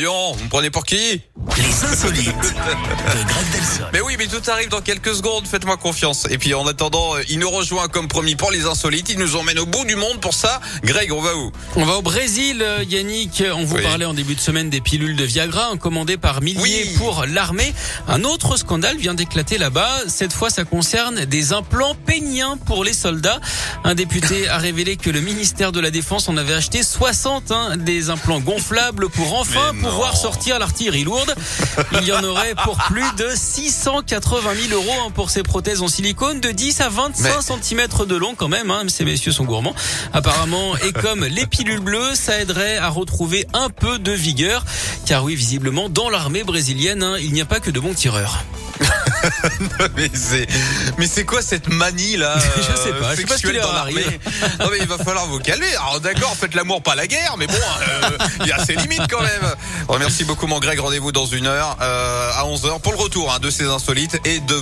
Lyon, vous me prenez pour qui? Les insolites de Greg Delson. Mais oui, mais tout arrive dans quelques secondes, faites-moi confiance. Et puis en attendant, euh, il nous rejoint comme promis pour les insolites, il nous emmène au bout du monde pour ça. Greg, on va où? On va au Brésil, euh, Yannick. On vous Oui. parlait en début de semaine des pilules de Viagra hein, commandées par milliers Oui. pour l'armée. Un autre scandale vient d'éclater là-bas. Cette fois, ça concerne des implants péniens pour les soldats. Un député a révélé que le ministère de la Défense en avait acheté 60 hein, des implants gonflables pour enfin pouvoir sortir l'artillerie lourde. Il y en aurait pour plus de 680 000 euros hein, pour ces prothèses en silicone de 10 à 25 cm de long quand même. Hein, ces messieurs sont gourmands. Apparemment, et comme les pilules bleues, ça aiderait à retrouver un peu de vigueur. Car oui, visiblement, dans l'armée brésilienne, hein, il n'y a pas que de bons tireurs. Mais c'est, mais c'est quoi cette manie là Je sais pas, je sais pas ce qui leur arrive. Non mais il va falloir vous calmer. Alors d'accord, faites l'amour, pas la guerre, mais bon, euh, il y a ses limites quand même. Remercie beaucoup mon Greg. Rendez-vous dans une heure euh, à 11 h pour le retour hein, de ces insolites et de